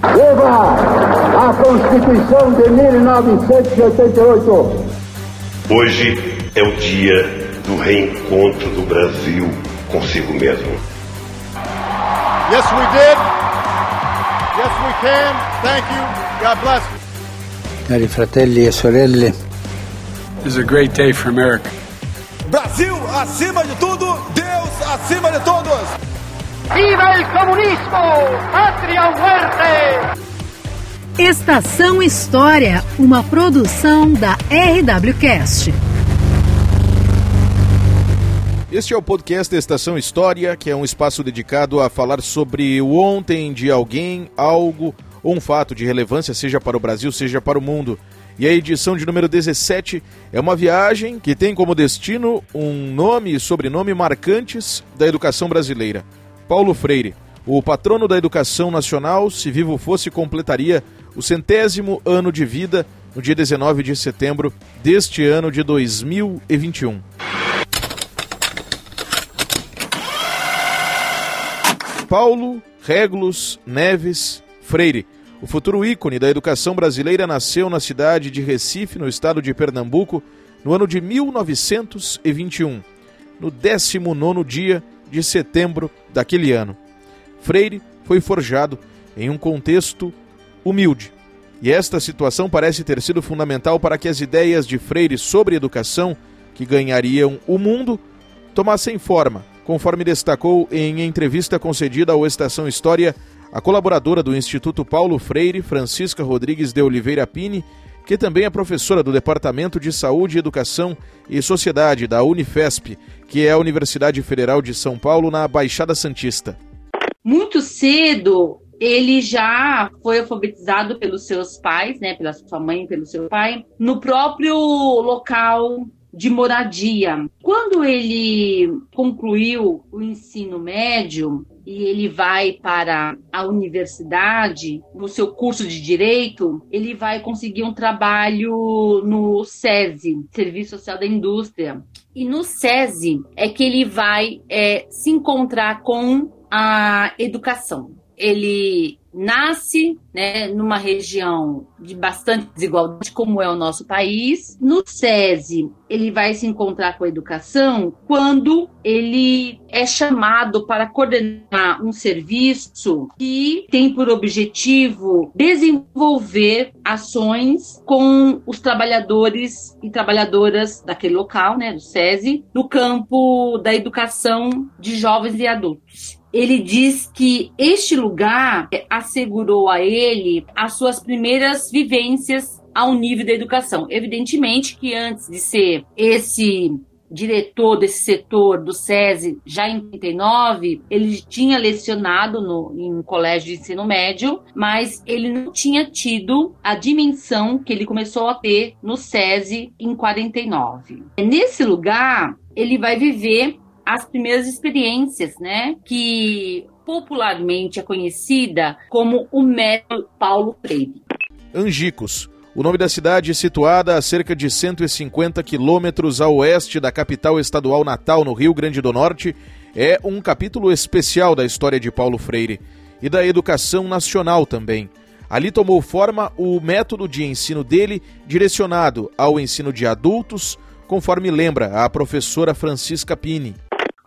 Viva a Constituição de 1988! Hoje é o dia do reencontro do Brasil consigo mesmo. Yes, we did. Yes, we can. Thank you. God bless. Cari fratelli e sorelle, This is a great day for America. Brasil acima de tudo, Deus acima de todos. ¡Viva el comunismo! ¡Patria muerte! Estação História, uma produção da RWCast. Este é o podcast da Estação História, que é um espaço dedicado a falar sobre o ontem de alguém, algo ou um fato de relevância, seja para o Brasil, seja para o mundo. E a edição de número 17 é uma viagem que tem como destino um nome e sobrenome marcantes da educação brasileira. Paulo Freire, o patrono da educação nacional, se vivo fosse, completaria o centésimo ano de vida no dia 19 de setembro deste ano de 2021. Paulo Regulus Neves Freire, o futuro ícone da educação brasileira, nasceu na cidade de Recife, no estado de Pernambuco, no ano de 1921, no 19 dia de setembro daquele ano. Freire foi forjado em um contexto humilde. E esta situação parece ter sido fundamental para que as ideias de Freire sobre educação, que ganhariam o mundo, tomassem forma, conforme destacou em entrevista concedida ao Estação História a colaboradora do Instituto Paulo Freire, Francisca Rodrigues de Oliveira Pini, que também é professora do Departamento de Saúde, Educação e Sociedade da Unifesp, que é a Universidade Federal de São Paulo, na Baixada Santista. Muito cedo, ele já foi alfabetizado pelos seus pais, né, pela sua mãe, pelo seu pai, no próprio local de moradia. Quando ele concluiu o ensino médio e ele vai para a universidade, no seu curso de direito, ele vai conseguir um trabalho no SESI, Serviço Social da Indústria. E no SESI é que ele vai é, se encontrar com a educação. Ele nasce né, numa região de bastante desigualdade, como é o nosso país. No SESI, ele vai se encontrar com a educação quando ele é chamado para coordenar um serviço que tem por objetivo desenvolver ações com os trabalhadores e trabalhadoras daquele local, né, do SESI, no campo da educação de jovens e adultos ele diz que este lugar assegurou a ele as suas primeiras vivências ao nível da educação. Evidentemente que antes de ser esse diretor desse setor do SESI já em 89, ele tinha lecionado no, em um colégio de ensino médio, mas ele não tinha tido a dimensão que ele começou a ter no SESI em 49. Nesse lugar, ele vai viver as primeiras experiências, né? Que popularmente é conhecida como o método Paulo Freire. Angicos. O nome da cidade, situada a cerca de 150 quilômetros a oeste da capital estadual Natal, no Rio Grande do Norte, é um capítulo especial da história de Paulo Freire e da educação nacional também. Ali tomou forma o método de ensino dele, direcionado ao ensino de adultos, conforme lembra a professora Francisca Pini.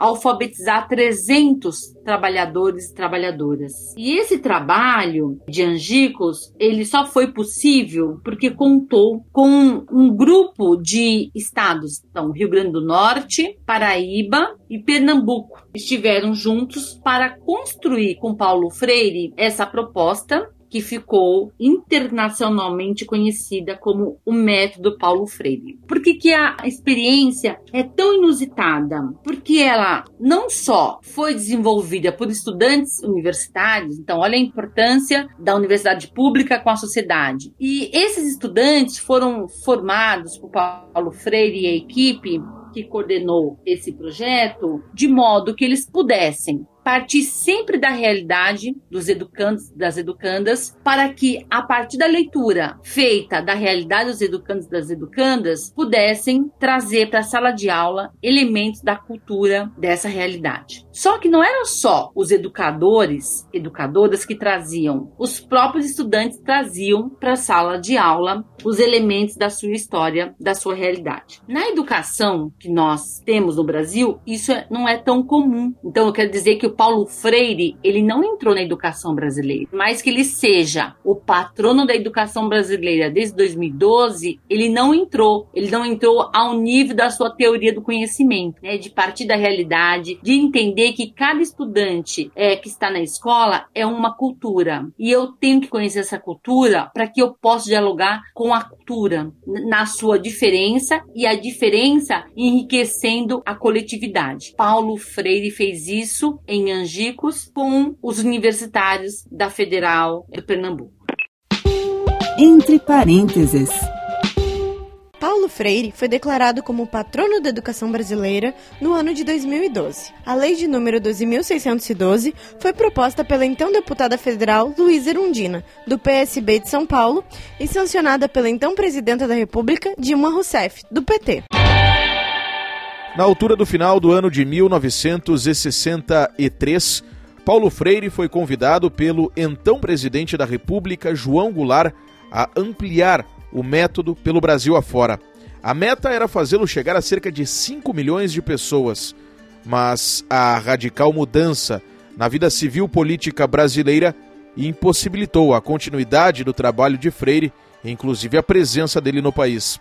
Alfabetizar 300 trabalhadores e trabalhadoras. E esse trabalho de Angicos, ele só foi possível porque contou com um grupo de estados, então Rio Grande do Norte, Paraíba e Pernambuco, estiveram juntos para construir com Paulo Freire essa proposta que ficou internacionalmente conhecida como o método Paulo Freire. Por que, que a experiência é tão inusitada? Porque ela não só foi desenvolvida por estudantes universitários, então olha a importância da universidade pública com a sociedade. E esses estudantes foram formados por Paulo Freire e a equipe que coordenou esse projeto, de modo que eles pudessem partir sempre da realidade dos educandos, das educandas, para que, a partir da leitura feita da realidade dos educandos das educandas, pudessem trazer para a sala de aula elementos da cultura dessa realidade. Só que não eram só os educadores, educadoras que traziam, os próprios estudantes traziam para a sala de aula os elementos da sua história, da sua realidade. Na educação que nós temos no Brasil, isso é, não é tão comum. Então, eu quero dizer que o Paulo Freire, ele não entrou na educação brasileira, mas que ele seja o patrono da educação brasileira desde 2012, ele não entrou. Ele não entrou ao nível da sua teoria do conhecimento, né? De partir da realidade, de entender que cada estudante é, que está na escola é uma cultura. E eu tenho que conhecer essa cultura para que eu possa dialogar com a cultura na sua diferença e a diferença enriquecendo a coletividade. Paulo Freire fez isso em em Angicos com os universitários da Federal do Pernambuco. Entre parênteses. Paulo Freire foi declarado como patrono da educação brasileira no ano de 2012. A lei de número 12.612 foi proposta pela então deputada federal Luísa Erundina, do PSB de São Paulo, e sancionada pela então presidenta da República, Dilma Rousseff, do PT. Na altura do final do ano de 1963, Paulo Freire foi convidado pelo então presidente da República, João Goulart, a ampliar o método pelo Brasil afora. A meta era fazê-lo chegar a cerca de 5 milhões de pessoas, mas a radical mudança na vida civil política brasileira impossibilitou a continuidade do trabalho de Freire, inclusive a presença dele no país.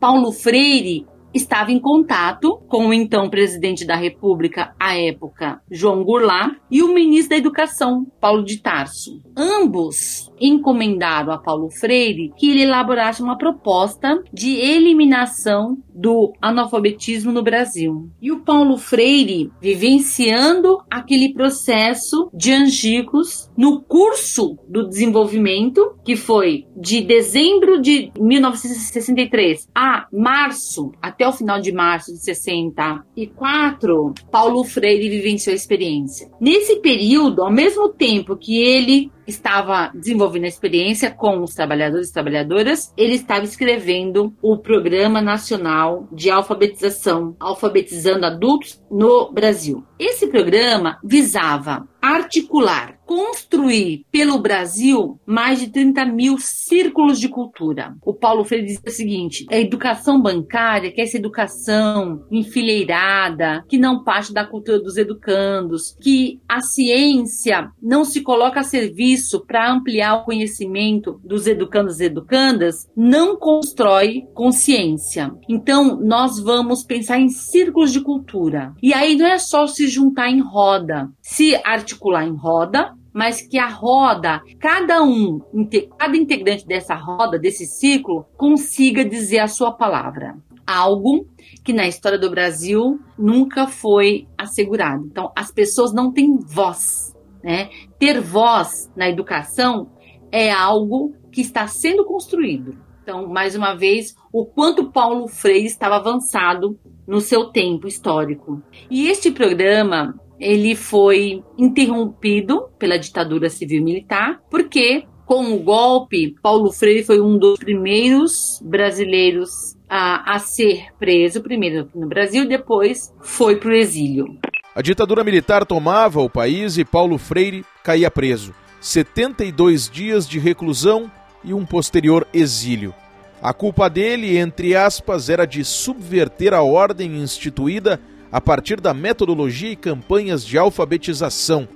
Paulo Freire estava em contato com o então presidente da República à época, João Goulart, e o ministro da Educação, Paulo de Tarso. Ambos encomendaram a Paulo Freire que ele elaborasse uma proposta de eliminação do analfabetismo no Brasil. E o Paulo Freire, vivenciando aquele processo de Angicos no curso do desenvolvimento, que foi de dezembro de 1963 a março, até o final de março de 64, Paulo Freire vivenciou a experiência. Nesse período, ao mesmo tempo que ele estava desenvolvendo a experiência com os trabalhadores e trabalhadoras, ele estava escrevendo o Programa Nacional de Alfabetização, alfabetizando adultos no Brasil. Esse programa visava articular, construir pelo Brasil mais de 30 mil círculos de cultura. O Paulo Freire diz o seguinte: a educação bancária, que é essa educação enfileirada, que não parte da cultura dos educandos, que a ciência não se coloca a serviço para ampliar o conhecimento dos educandos e educandas, não constrói consciência. Então, nós vamos pensar em círculos de cultura. E aí não é só se juntar em roda, se articular em roda, mas que a roda, cada um, cada integrante dessa roda, desse ciclo, consiga dizer a sua palavra. Algo que na história do Brasil nunca foi assegurado. Então, as pessoas não têm voz. Né? Ter voz na educação é algo que está sendo construído. Então, mais uma vez, o quanto Paulo Freire estava avançado no seu tempo histórico. E este programa ele foi interrompido pela ditadura civil-militar, porque com o golpe, Paulo Freire foi um dos primeiros brasileiros a, a ser preso, primeiro no Brasil, depois foi para o exílio. A ditadura militar tomava o país e Paulo Freire caía preso. 72 dias de reclusão e um posterior exílio. A culpa dele, entre aspas, era de subverter a ordem instituída a partir da metodologia e campanhas de alfabetização.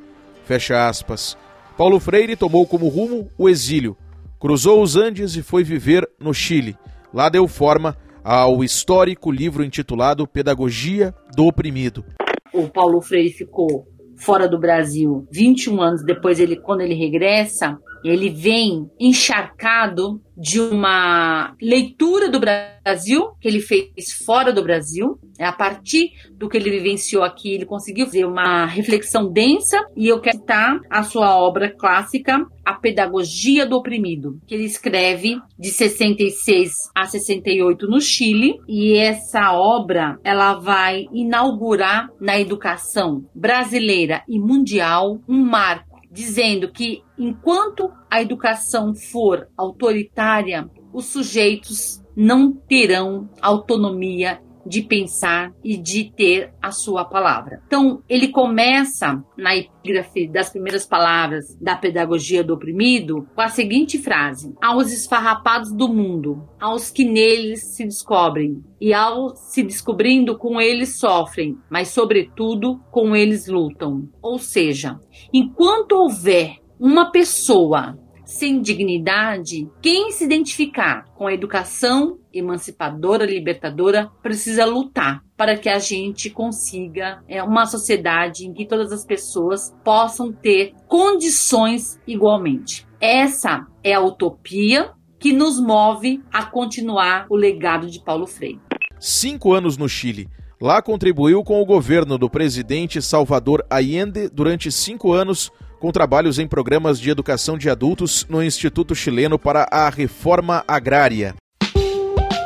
Fecha aspas. Paulo Freire tomou como rumo o exílio, cruzou os Andes e foi viver no Chile. Lá deu forma ao histórico livro intitulado Pedagogia do Oprimido. O Paulo Freire ficou fora do Brasil 21 anos depois, ele, quando ele regressa, ele vem encharcado de uma leitura do Brasil que ele fez fora do Brasil. É a partir do que ele vivenciou aqui, ele conseguiu fazer uma reflexão densa e eu quero citar a sua obra clássica, A Pedagogia do Oprimido, que ele escreve de 66 a 68 no Chile, e essa obra ela vai inaugurar na educação brasileira e mundial um marco dizendo que enquanto a educação for autoritária, os sujeitos não terão autonomia de pensar e de ter a sua palavra. Então, ele começa na epígrafe das primeiras palavras da pedagogia do oprimido com a seguinte frase: Aos esfarrapados do mundo, aos que neles se descobrem, e ao se descobrindo com eles sofrem, mas sobretudo com eles lutam. Ou seja, enquanto houver uma pessoa sem dignidade, quem se identificar com a educação emancipadora, libertadora, precisa lutar para que a gente consiga é, uma sociedade em que todas as pessoas possam ter condições igualmente. Essa é a utopia que nos move a continuar o legado de Paulo Freire. Cinco anos no Chile. Lá contribuiu com o governo do presidente Salvador Allende durante cinco anos com trabalhos em programas de educação de adultos no Instituto Chileno para a Reforma Agrária.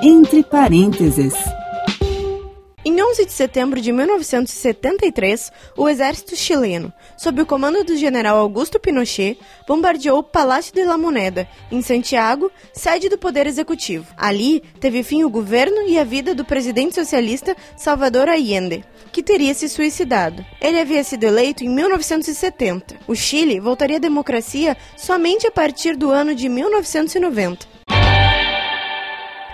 Entre parênteses. Em 11 de setembro de 1973, o exército chileno, sob o comando do general Augusto Pinochet, bombardeou o Palácio de la Moneda, em Santiago, sede do Poder Executivo. Ali teve fim o governo e a vida do presidente socialista Salvador Allende, que teria se suicidado. Ele havia sido eleito em 1970. O Chile voltaria à democracia somente a partir do ano de 1990.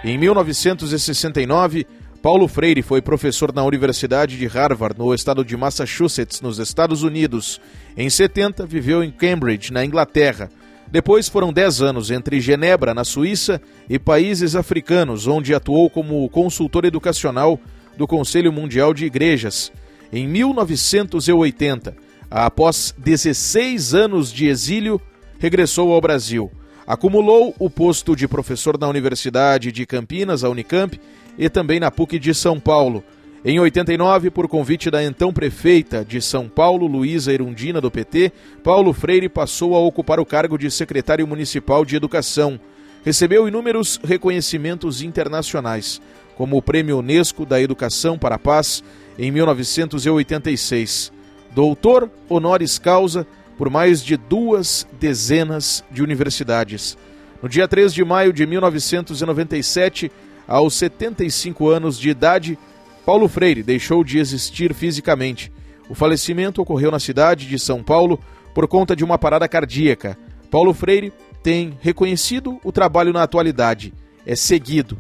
Em 1969, Paulo Freire foi professor na Universidade de Harvard, no estado de Massachusetts, nos Estados Unidos. Em 70, viveu em Cambridge, na Inglaterra. Depois foram 10 anos entre Genebra, na Suíça, e países africanos, onde atuou como consultor educacional do Conselho Mundial de Igrejas. Em 1980, após 16 anos de exílio, regressou ao Brasil. Acumulou o posto de professor na Universidade de Campinas, a Unicamp, e também na PUC de São Paulo. Em 89, por convite da então prefeita de São Paulo, Luísa Erundina, do PT, Paulo Freire passou a ocupar o cargo de secretário municipal de Educação. Recebeu inúmeros reconhecimentos internacionais, como o Prêmio Unesco da Educação para a Paz em 1986. Doutor honoris causa por mais de duas dezenas de universidades. No dia 3 de maio de 1997, aos 75 anos de idade, Paulo Freire deixou de existir fisicamente. O falecimento ocorreu na cidade de São Paulo por conta de uma parada cardíaca. Paulo Freire tem reconhecido o trabalho na atualidade, é seguido,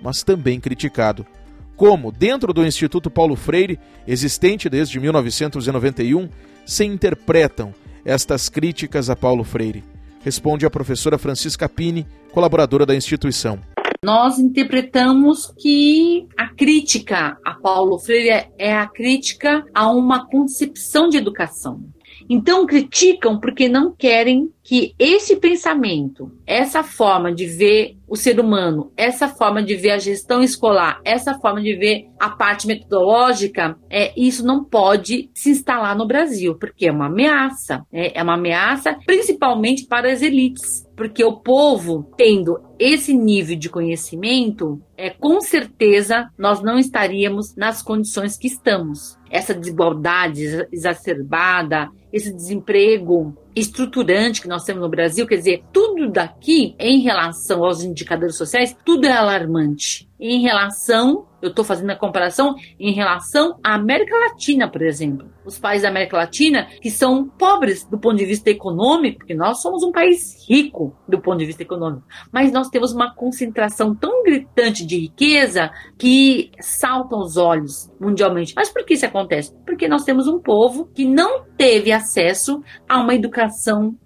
mas também criticado. Como, dentro do Instituto Paulo Freire, existente desde 1991, se interpretam estas críticas a Paulo Freire? Responde a professora Francisca Pini, colaboradora da instituição nós interpretamos que a crítica a Paulo Freire é a crítica a uma concepção de educação. Então criticam porque não querem que esse pensamento, essa forma de ver o ser humano, essa forma de ver a gestão escolar, essa forma de ver a parte metodológica, é, isso não pode se instalar no Brasil, porque é uma ameaça. É, é uma ameaça principalmente para as elites. Porque o povo, tendo esse nível de conhecimento, é, com certeza nós não estaríamos nas condições que estamos. Essa desigualdade exacerbada, esse desemprego estruturante que nós temos no Brasil, quer dizer, tudo daqui em relação aos indicadores sociais, tudo é alarmante. Em relação, eu estou fazendo a comparação em relação à América Latina, por exemplo. Os países da América Latina que são pobres do ponto de vista econômico, porque nós somos um país rico do ponto de vista econômico, mas nós temos uma concentração tão gritante de riqueza que saltam os olhos mundialmente. Mas por que isso acontece? Porque nós temos um povo que não teve acesso a uma educação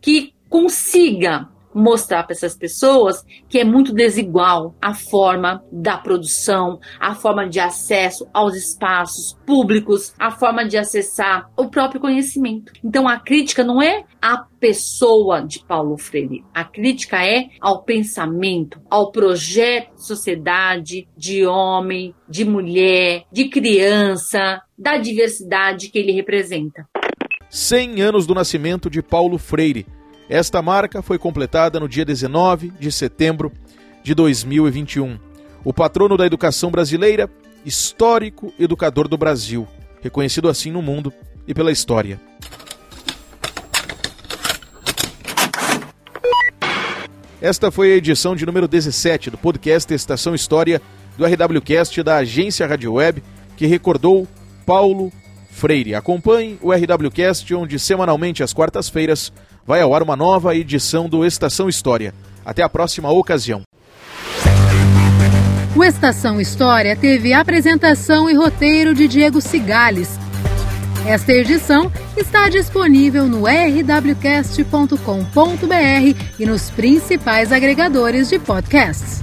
que consiga mostrar para essas pessoas que é muito desigual a forma da produção, a forma de acesso aos espaços públicos, a forma de acessar o próprio conhecimento. Então a crítica não é a pessoa de Paulo Freire, a crítica é ao pensamento, ao projeto de sociedade, de homem, de mulher, de criança, da diversidade que ele representa. 100 anos do nascimento de Paulo Freire esta marca foi completada no dia 19 de setembro de 2021. O patrono da educação brasileira, histórico educador do Brasil, reconhecido assim no mundo e pela história. Esta foi a edição de número 17 do podcast Estação História do RWCast da agência Rádio Web, que recordou Paulo Freire. Acompanhe o RWCast, onde semanalmente às quartas-feiras vai ao ar uma nova edição do Estação História. Até a próxima ocasião. O Estação História teve apresentação e roteiro de Diego Cigales. Esta edição está disponível no rwcast.com.br e nos principais agregadores de podcasts.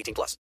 18 plus.